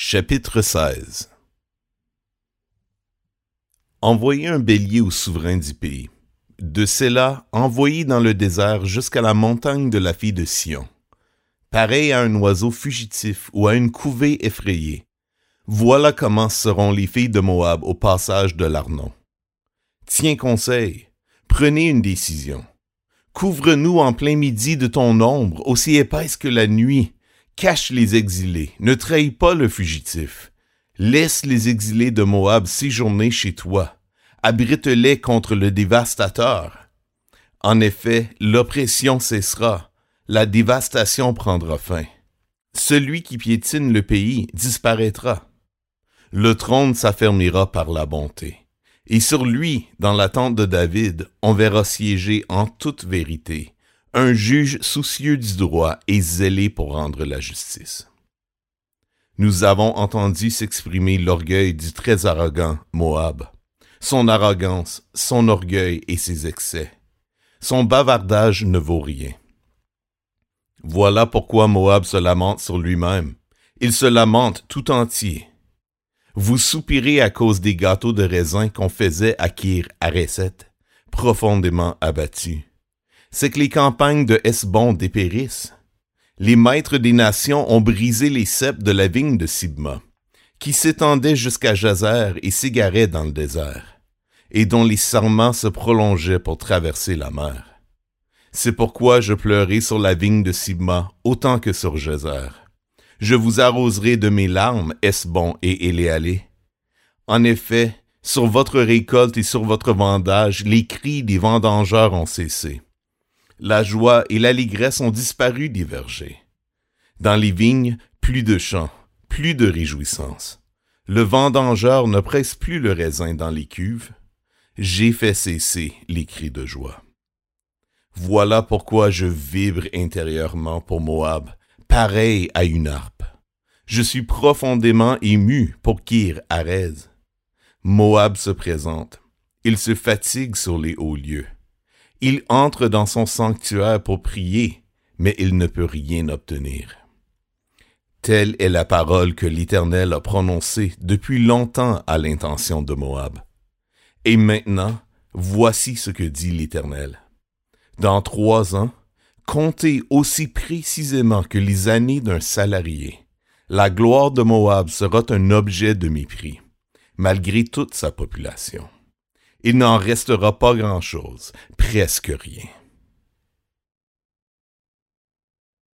Chapitre 16 Envoyez un bélier au souverain du pays. De cela, envoyez dans le désert jusqu'à la montagne de la fille de Sion. Pareil à un oiseau fugitif ou à une couvée effrayée. Voilà comment seront les filles de Moab au passage de l'Arnon. Tiens conseil, prenez une décision. Couvre-nous en plein midi de ton ombre, aussi épaisse que la nuit, Cache les exilés, ne trahis pas le fugitif. Laisse les exilés de Moab séjourner chez toi. Abrite-les contre le dévastateur. En effet, l'oppression cessera, la dévastation prendra fin. Celui qui piétine le pays disparaîtra. Le trône s'affermira par la bonté. Et sur lui, dans la tente de David, on verra siéger en toute vérité un juge soucieux du droit et zélé pour rendre la justice. Nous avons entendu s'exprimer l'orgueil du très arrogant Moab, son arrogance, son orgueil et ses excès. Son bavardage ne vaut rien. Voilà pourquoi Moab se lamente sur lui-même. Il se lamente tout entier. Vous soupirez à cause des gâteaux de raisin qu'on faisait à Kir Areset, profondément abattu c'est que les campagnes de Hesbon dépérissent. Les maîtres des nations ont brisé les ceps de la vigne de Sibma, qui s'étendait jusqu'à Jazer et s'égarait dans le désert, et dont les sarments se prolongeaient pour traverser la mer. C'est pourquoi je pleurai sur la vigne de Sibma autant que sur Jazer. Je vous arroserai de mes larmes, Hesbon et Éléalé. En effet, sur votre récolte et sur votre vendage, les cris des vendangeurs ont cessé la joie et l'allégresse ont disparu des vergers. Dans les vignes, plus de chants, plus de réjouissance. Le vendangeur ne presse plus le raisin dans les cuves. J'ai fait cesser les cris de joie. Voilà pourquoi je vibre intérieurement pour Moab, pareil à une harpe. Je suis profondément ému pour Kir Arez. Moab se présente. Il se fatigue sur les hauts lieux. Il entre dans son sanctuaire pour prier, mais il ne peut rien obtenir. Telle est la parole que l'Éternel a prononcée depuis longtemps à l'intention de Moab. Et maintenant, voici ce que dit l'Éternel. Dans trois ans, comptez aussi précisément que les années d'un salarié. La gloire de Moab sera un objet de mépris, malgré toute sa population il n'en restera pas grand-chose, presque rien.